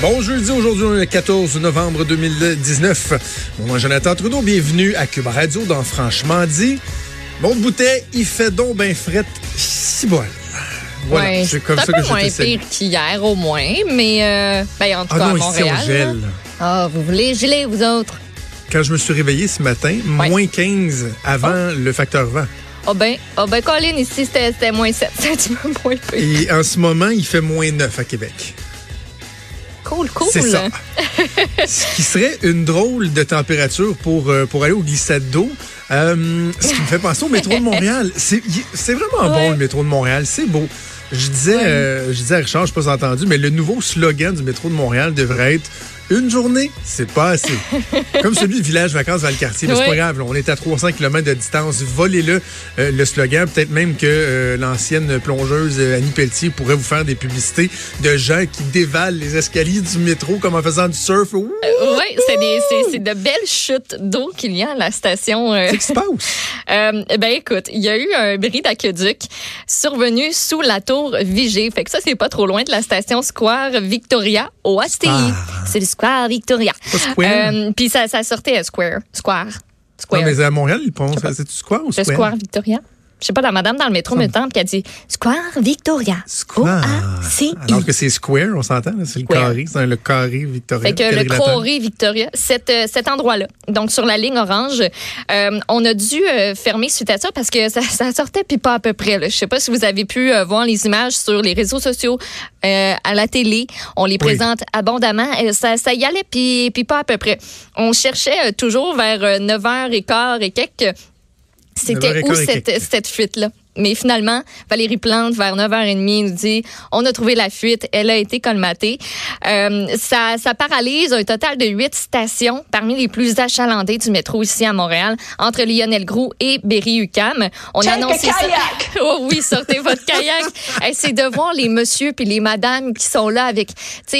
Bon jeudi, aujourd'hui, le 14 novembre 2019. Mon nom est Jonathan Trudeau, bienvenue à Cuba Radio dans Franchement dit. Bon bouteille, il fait donc ben fret, si bon. Voilà, ouais, c'est comme ça que je moins pire qu'hier au moins, mais euh, ben, en tout ah cas non, à Montréal. Ici, on gèle. Ah, vous voulez geler, vous autres? Quand je me suis réveillé ce matin, ouais. moins 15 avant oh. le facteur vent. Ah oh ben, oh ben, Colin, ici, c'était moins 7. C'est moins pire. Et en ce moment, il fait moins 9 à Québec. Cool, cool. C'est ça. ce qui serait une drôle de température pour, euh, pour aller au glissade d'eau. Euh, ce qui me fait penser au métro de Montréal. C'est vraiment ouais. bon, le métro de Montréal. C'est beau. Je disais, euh, je disais à Richard, je n'ai pas entendu, mais le nouveau slogan du métro de Montréal devrait être une journée, c'est pas assez. Comme celui du village vacances Valcartier. Mais oui. c'est pas grave, là, on est à 300 km de distance. Volez-le, euh, le slogan. Peut-être même que euh, l'ancienne plongeuse euh, Annie Pelletier pourrait vous faire des publicités de gens qui dévalent les escaliers du métro comme en faisant du surf. oui, c'est de belles chutes d'eau qu'il y a à la station. Qu'est-ce qui se passe? ben écoute, il y a eu un bris d'aqueduc survenu sous la tour Vigée. Fait que ça, c'est pas trop loin de la station Square Victoria au. Ah. C'est le Square Victoria. Euh, Puis ça, ça sortait Square. Square. Square. Non, mais à Montréal, ils pensent. C'est Square ou Square? Le Square Victoria. Je sais pas, la madame dans le métro me tente, puis elle dit Square Victoria. Square. Alors que c'est Square, on s'entend, c'est le carré, c'est le carré Victoria. Fait que le carré Victoria, cet, euh, cet endroit-là, donc sur la ligne orange, euh, on a dû euh, fermer suite à ça parce que ça, ça sortait puis pas à peu près. Là. Je sais pas si vous avez pu euh, voir les images sur les réseaux sociaux, euh, à la télé. On les présente abondamment. Ça, ça y allait puis, puis pas à peu près. On cherchait toujours vers 9h15 et quelques c'était où cette, cette fuite-là? Mais finalement, Valérie Plante, vers 9h30, nous dit on a trouvé la fuite, elle a été colmatée. Euh, ça, ça paralyse un total de huit stations parmi les plus achalandées du métro ici à Montréal, entre Lionel Groux et Berry-UQAM. On a annoncé ça. Oh oui, sortez votre kayak. hey, C'est de voir les messieurs puis les madames qui sont là avec, tu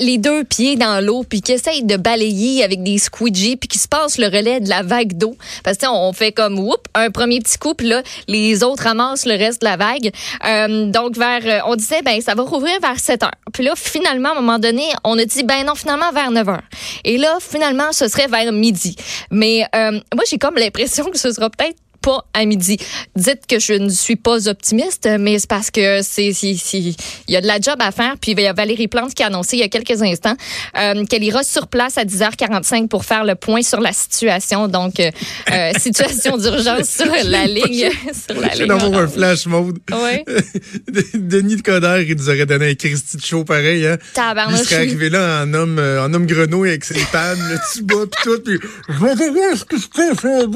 les deux pieds dans l'eau puis qui essayent de balayer avec des squeegees puis qui se passent le relais de la vague d'eau. Parce que on fait comme, whoop, un premier petit coup puis là, les autres ramasse le reste de la vague. Euh, donc, vers, on disait, ben, ça va rouvrir vers 7 heures. Puis là, finalement, à un moment donné, on a dit, ben non, finalement, vers 9 heures. Et là, finalement, ce serait vers midi. Mais euh, moi, j'ai comme l'impression que ce sera peut-être pas à midi. Dites que je ne suis pas optimiste, mais c'est parce que c'est il y a de la job à faire. Puis il y a Valérie Plante qui a annoncé il y a quelques instants euh, qu'elle ira sur place à 10h45 pour faire le point sur la situation. Donc euh, situation d'urgence sur la ligne. sur la ligne. un flash mode. Oui. Denis de Coderre, il nous aurait donné un Christy de show pareil. Hein? Il serait arrivé là en homme, euh, en homme grenouille avec ses pannes, le petit bas pis tout. Puis je vais te dire ce que je faire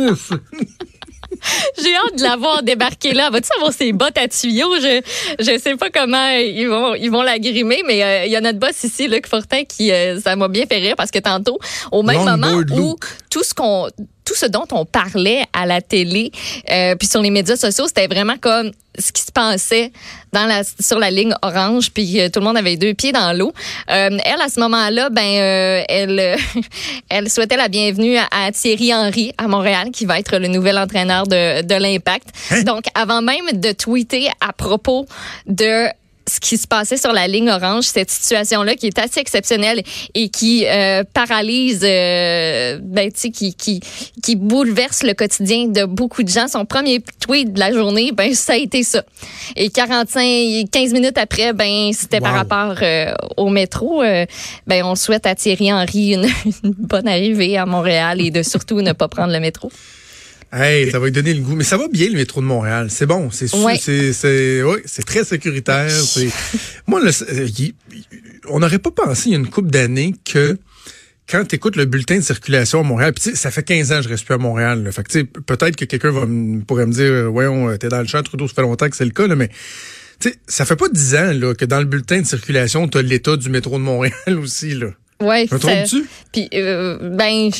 J'ai hâte de l'avoir débarqué là. Va-tu avoir ses bottes à tuyaux? Je je sais pas comment ils vont ils vont la grimer, mais euh, il y a notre boss ici, Luc Fortin, qui euh, ça m'a bien fait rire parce que tantôt, au même Long moment où Luke. Tout ce qu'on tout ce dont on parlait à la télé euh, puis sur les médias sociaux, c'était vraiment comme ce qui se passait dans la, sur la ligne orange, puis euh, tout le monde avait deux pieds dans l'eau. Euh, elle, à ce moment-là, ben, euh, elle, elle souhaitait la bienvenue à, à, Thierry Henry à Montréal, qui va être le nouvel entraîneur de, de l'Impact. Hein? Donc, avant même de tweeter à propos de ce qui se passait sur la ligne orange, cette situation-là qui est assez exceptionnelle et qui euh, paralyse, euh, ben, tu sais, qui, qui, qui bouleverse le quotidien de beaucoup de gens. Son premier tweet de la journée, ben, ça a été ça. Et 45, 15 minutes après, ben, c'était wow. par rapport euh, au métro. ben, on souhaite à Thierry Henry une, une bonne arrivée à Montréal et de surtout ne pas prendre le métro. Hey, ça va lui donner le goût. Mais ça va bien, le métro de Montréal. C'est bon. C'est ouais. c'est c'est ouais, c'est très sécuritaire. C'est moi, le, on n'aurait pas pensé il y a une couple d'années que quand tu écoutes le bulletin de circulation à Montréal, puis ça fait 15 ans que je reste plus à Montréal. Là, fait que peut-être que quelqu'un va pourrait me dire, voyons, t'es dans le champ, Trudeau, ça fait longtemps que c'est le cas, là, mais ça fait pas 10 ans là, que dans le bulletin de circulation, tu as l'état du métro de Montréal aussi. Là. Ouais, trompes-tu? Puis, euh, ben,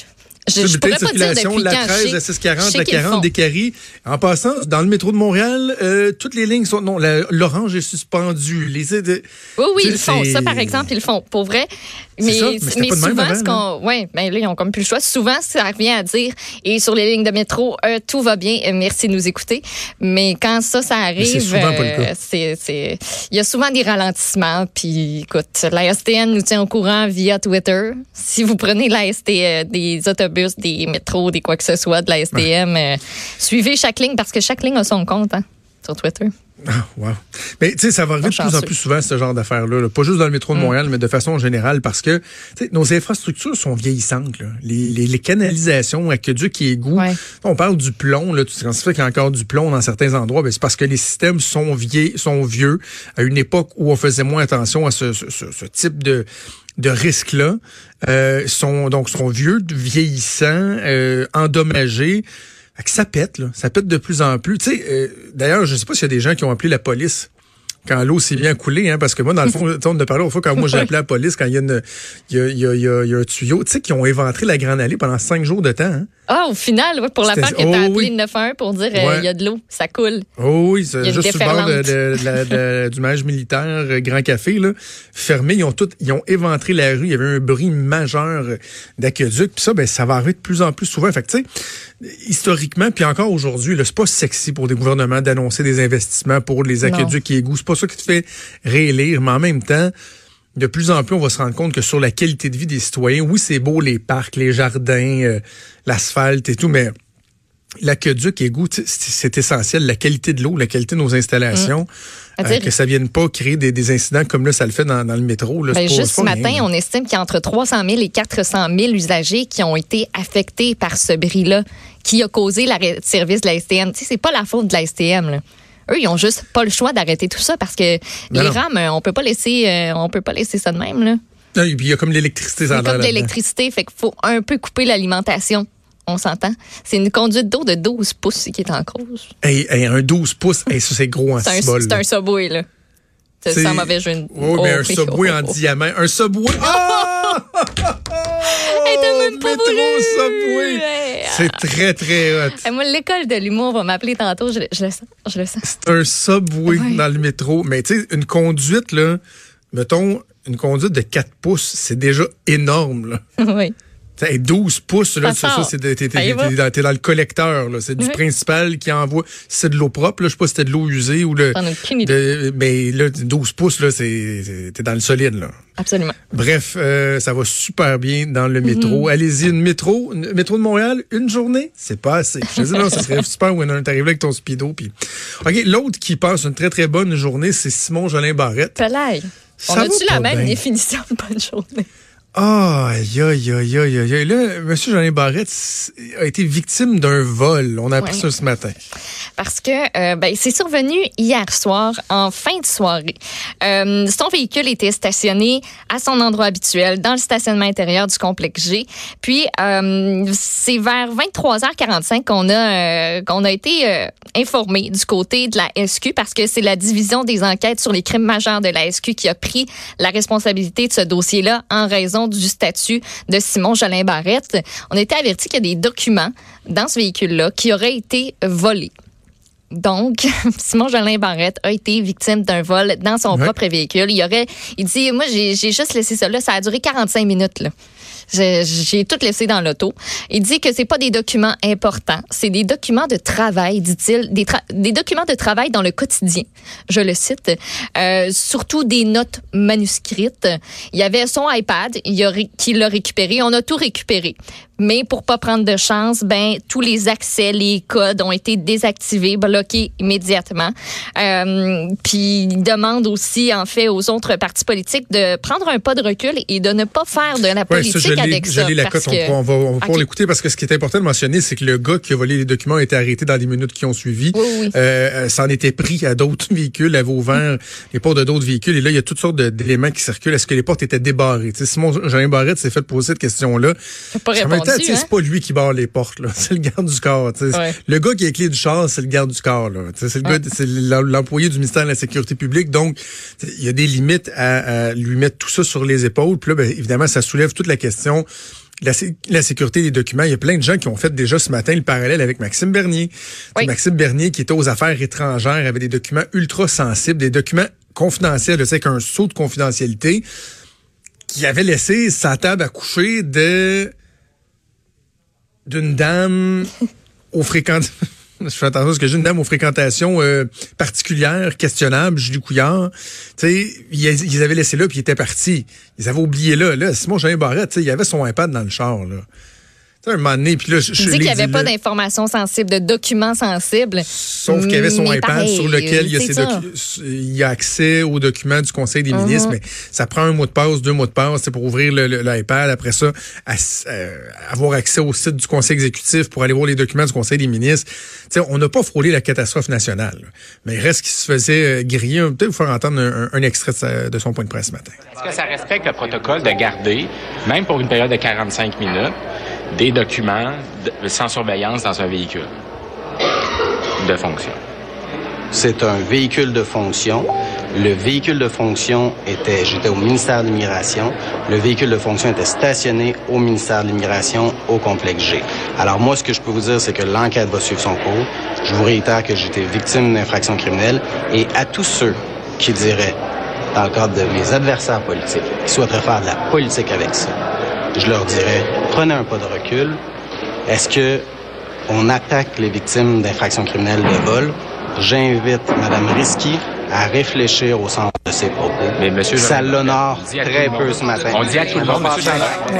Je, je pourrais pas dire depuis la 13, la 640, la 40, des caries. En passant, dans le métro de Montréal, euh, toutes les lignes sont... Non, l'orange est suspendu. Les, oui, oui, ils font. Ça, par exemple, ils le font. Pour vrai, mais, mais, souvent, ce qu'on. Oui, ben là, ils ont comme plus le choix. Souvent, ça revient à dire, et sur les lignes de métro, euh, tout va bien, euh, merci de nous écouter. Mais quand ça, ça arrive, c'est euh, il y a souvent des ralentissements. Puis, écoute, la STN nous tient au courant via Twitter. Si vous prenez la ST, des autobus, des métros, des quoi que ce soit de la STM, suivez chaque ligne parce que chaque ligne a son compte hein, sur Twitter. Ah, wow. Mais tu sais, ça va arriver de plus en plus souvent, ce genre d'affaires-là. Pas juste dans le métro de mm. Montréal, mais de façon générale, parce que nos infrastructures sont vieillissantes. Là. Les, les, les, canalisations, aqueducs et égouts. On parle du plomb. Là, quand ça fait qu'il y a encore du plomb dans certains endroits, ben, c'est parce que les systèmes sont, vieux, sont vieux à une époque où on faisait moins attention à ce, ce, ce type de de risques-là euh, sont donc sont vieux, vieillissants, euh, endommagés ça pète, là. Ça pète de plus en plus. Tu sais, euh, d'ailleurs, je sais pas s'il y a des gens qui ont appelé la police quand l'eau s'est bien coulée, hein, parce que moi, dans le fond, on a parlé au fois quand moi j'ai appelé la police, quand il y a, une, il y a, il y a, il y a un tuyau, tu sais, qui ont éventré la Grande Allée pendant cinq jours de temps. Hein. Ah, au final, ouais, pour la part que tu as oh, appelé le 911 pour dire euh, il y a de l'eau, ça coule. Oh oui, c'est juste sur le bord de, du manège militaire euh, Grand Café, là, fermé. Ils ont tout, ils ont éventré la rue. Il y avait un bruit majeur d'aqueduc. Puis ça, ben, ça va arriver de plus en plus souvent. Fait tu sais, historiquement, puis encore aujourd'hui, c'est pas sexy pour des gouvernements d'annoncer des investissements pour les aqueducs et égouts. C'est pas ça qui te fait réélire, mais en même temps, de plus en plus, on va se rendre compte que sur la qualité de vie des citoyens, oui, c'est beau les parcs, les jardins, euh, l'asphalte et tout, mais l'aqueduc, égout, c'est essentiel. La qualité de l'eau, la qualité de nos installations, mmh. euh, que ça vienne pas créer des, incidents comme là, ça le fait dans, le métro. Là, ben, juste ce matin, on estime qu'il y a entre 300 000 et 400 000 usagers qui ont été affectés par ce bris-là, qui a causé l'arrêt de service de la STM. Tu sais, c'est pas la faute de la STM, là. Eux, ils ont juste pas le choix d'arrêter tout ça parce que les rames, on peut pas laisser, euh, on peut pas laisser ça de même là. il y a comme l'électricité. A comme l'électricité, fait qu'il faut un peu couper l'alimentation. On s'entend. C'est une conduite d'eau de 12 pouces qui est en cause. Hey, un 12 pouces, ça c'est gros en C'est un, un subway, là. C'est sans mauvais jeu. Oh, mais un subway en diamant. Un subway. Ah! Voulu. Subway. C'est très, très hot. moi, l'école de l'humour va m'appeler tantôt. Je, le sens. Je le sens. C'est un subway dans le métro. Mais tu sais, une conduite, là, mettons, une conduite de 4 pouces, c'est déjà énorme. Là. oui. 12 pouces, là, ça, c'est t'es, dans le collecteur. C'est du principal qui envoie. c'est de l'eau propre, là, je sais pas si c'était de l'eau usée ou le. De, mais là, 12 pouces, là, c'est t'es dans le solide. Là. Absolument. Bref, euh, ça va super bien dans le métro. Mm-hmm. Allez-y, une métro, une, métro de Montréal, une journée, c'est pas assez. Je dis non, ça serait super où t'arrives avec ton speedo. OK, l'autre qui passe une très très bonne journée, c'est Simon Jolin Barrette. On a-tu la même définition de bonne journée? Ah, aïe, aïe, aïe, aïe. Là, M. Jean Barrette a été victime d'un vol. On a appris ça ce matin. Parce que euh, ben, c'est survenu hier soir, en fin de soirée. Euh, son véhicule était stationné à son endroit habituel, dans le stationnement intérieur du complexe G. Puis, euh, c'est vers 23h45 qu'on a, qu'on a été informé du côté de la SQ parce que c'est la division des enquêtes sur les crimes majeurs de la SQ qui a pris la responsabilité de ce dossier-là en raison du statut de Simon Jolin Barrette. On été averti qu'il y a des documents dans ce véhicule-là qui auraient été volés. Donc, Simon Jolin Barrette a été victime d'un vol dans son propre véhicule. Il aurait, il dit, moi, j'ai juste laissé ça là. Ça a duré 45 minutes, là. J'ai tout laissé dans l'auto. Il dit que c'est pas des documents importants, c'est des documents de travail, dit-il, des, des, documents de travail dans le quotidien. Je le cite. Euh, surtout des notes manuscrites. Il y avait son iPad, qu'il a récupéré. On a tout récupéré. Mais pour pas prendre de chance, ben tous les accès, les codes ont été désactivés, bloqués immédiatement. Euh, puis il demande aussi en fait aux autres partis politiques de prendre un pas de recul et de ne pas faire de la politique avec ça. la cote, on, va, on va l'écouter parce que ce qui est important de mentionner, c'est que le gars qui a volé les documents a été arrêté dans les minutes qui ont suivi. Oui, oui. Euh, ça en était pris à d'autres véhicules, à Vauvert, les portes de d'autres véhicules. Et là, il y a toutes sortes d'éléments qui circulent. Est-ce que les portes étaient débarrées? T'sais, Simon Jean Barrette s'est fait poser cette question-là. Pas répondu c'est hein? pas lui qui barre les portes, là. C'est le garde du corps. Le gars qui a les clés du char, c'est le garde du corps, là. C'est le l'employé du ministère de la Sécurité publique. Donc, il y a des limites à, lui mettre tout ça sur les épaules. Puis là, ben, évidemment, ça soulève toute la question la, la, sécurité des documents, il y a plein de gens qui ont fait déjà ce matin le parallèle avec Maxime Bernier. Maxime Bernier qui était aux affaires étrangères avait des documents ultra sensibles, des documents confidentiels, c'est qu'un saut de confidentialité qui avait laissé sa table à coucher de d'une dame au fréquent je fais attention parce que j'ai dame aux fréquentations euh, particulières, questionnables, Julie Couillard. Tu sais, ils, avaient laissé là puis ils étaient partis. Ils avaient oublié là. Là, Simon Jean Barrette, tu sais, il avait son iPad dans le char, là un moment donné, puis là, je, je dis qu'il n'y avait pas d'informations sensibles, de documents sensibles. Sauf qu'il y avait son iPad sur lequel il y, a il y, a accès aux documents du Conseil des ministres, uh-huh. mais ça prend un mot de passe, deux mots de passe, c'est pour ouvrir l'iPad. Après ça, euh, avoir accès au site du Conseil exécutif pour aller voir les documents du Conseil des ministres. sais, on n'a pas frôlé la catastrophe nationale, mais il reste qu'il se faisait euh, griller. Peut-être vous faire entendre un, extrait de, de son point de presse ce matin. Est-ce que ça respecte le protocole de garder, même pour une période de 45 minutes, des documents sans surveillance dans un véhicule de fonction. C'est un véhicule de fonction. Le véhicule de fonction était, j'étais au ministère de l'Immigration. Le véhicule de fonction était stationné au ministère de l'Immigration au complexe G. Alors moi, ce que je peux vous dire, c'est que l'enquête va suivre son cours. Je vous réitère que j'étais victime d'infraction criminelle et à tous ceux qui diraient, dans le cadre de mes adversaires politiques, qui souhaiteraient faire de la politique avec ça, je leur dirais, prenez un pas de recul. Est-ce que on attaque les victimes d'infractions criminelles de vol? J'invite Mme Risky à réfléchir au centre de ses propos. Mais monsieur ça l'honore très peu ce matin. On dit à tout le monde, monsieur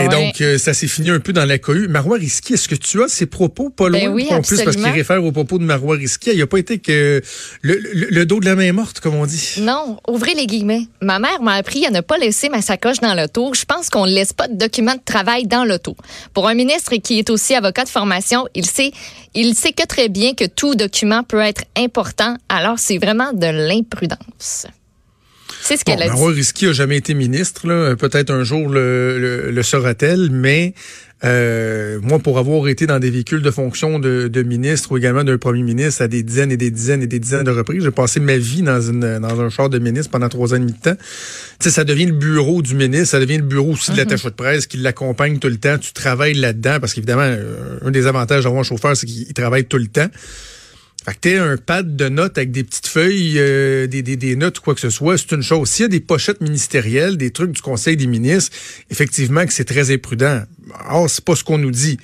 Et donc, euh, ça s'est fini un peu dans la cohue. Marois Risky, est-ce que tu as ces propos pas ben loin oui, plus parce qu'il réfère aux propos de Marois Risky? Il n'y a pas été que le, dos de la main morte, comme on dit. Non, ouvrez les guillemets. Ma mère m'a appris à ne pas laisser ma sacoche dans l'auto. Je pense qu'on ne laisse pas de documents de travail dans l'auto. Pour un ministre qui est aussi avocat de formation, il sait, il sait que très bien que tout document peut être important. Alors, c'est vraiment de l'imprudence. C'est ce qu'elle a dit. Marois Risky a jamais été ministre. Peut-être un jour le, le, sera-t-elle, mais euh, moi, pour avoir été dans des véhicules de fonction de, de ministre ou également d'un premier ministre à des dizaines et des dizaines et des dizaines de reprises, j'ai passé ma vie dans, une, dans un char de ministre pendant trois ans et demi de temps. sais, ça devient le bureau du ministre, ça devient le bureau aussi de l'attaché de presse qui l'accompagne tout le temps. Tu travailles là-dedans parce qu'évidemment, euh, un des avantages d'avoir un chauffeur, c'est qu'il travaille tout le temps. Fait que t'es un pad de notes avec des petites feuilles, euh, des, des, des, notes ou quoi que ce soit, c'est une chose. S'il y a des pochettes ministérielles, des trucs du Conseil des ministres, effectivement que c'est très imprudent. Or, c'est pas ce qu'on nous dit.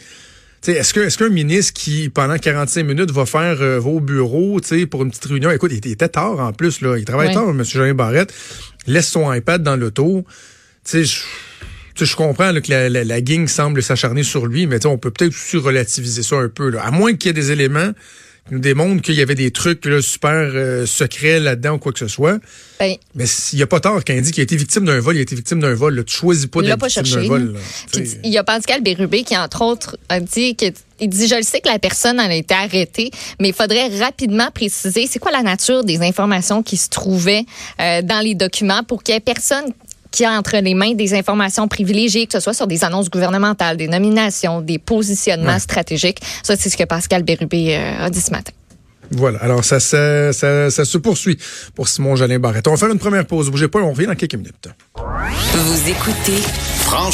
Est-ce que est-ce qu'un ministre qui, pendant 45 minutes, va faire euh, vos bureaux pour une petite réunion, écoute, il, était tard en plus, là, il travaille tard, M. Jean Barrette, laisse son iPad dans l'auto. Je je comprends que la, la, la, gang semble s'acharner sur lui, mais on peut peut-être aussi relativiser ça un peu. Là. À moins qu'il y ait des éléments nous démontre qu'il y avait des trucs super euh, secrets là-dedans ou quoi que ce soit. Ben, mais s'il n'y a pas tort quand il dit qu'il a été victime d'un vol, il a été victime d'un vol. Là. Tu choisis pas d'être victime d'un vol. il y a Pascal Bérubé qui, entre autres, a dit que il dit, je le sais que la personne a été arrêtée, mais il faudrait rapidement préciser c'est quoi la nature des informations qui se trouvaient euh, dans les documents pour qu'il y ait personne qui a entre les mains des informations privilégiées, que ce soit sur des annonces gouvernementales, des nominations, des positionnements stratégiques. Ça, c'est ce que Pascal Bérubé euh, a dit ce matin. Voilà. Alors, ça, ça, ça, ça, se poursuit pour Simon Jalin Barrette. On va faire une première pause. Bougez pas, on revient dans quelques minutes. Vous écoutez Franchement.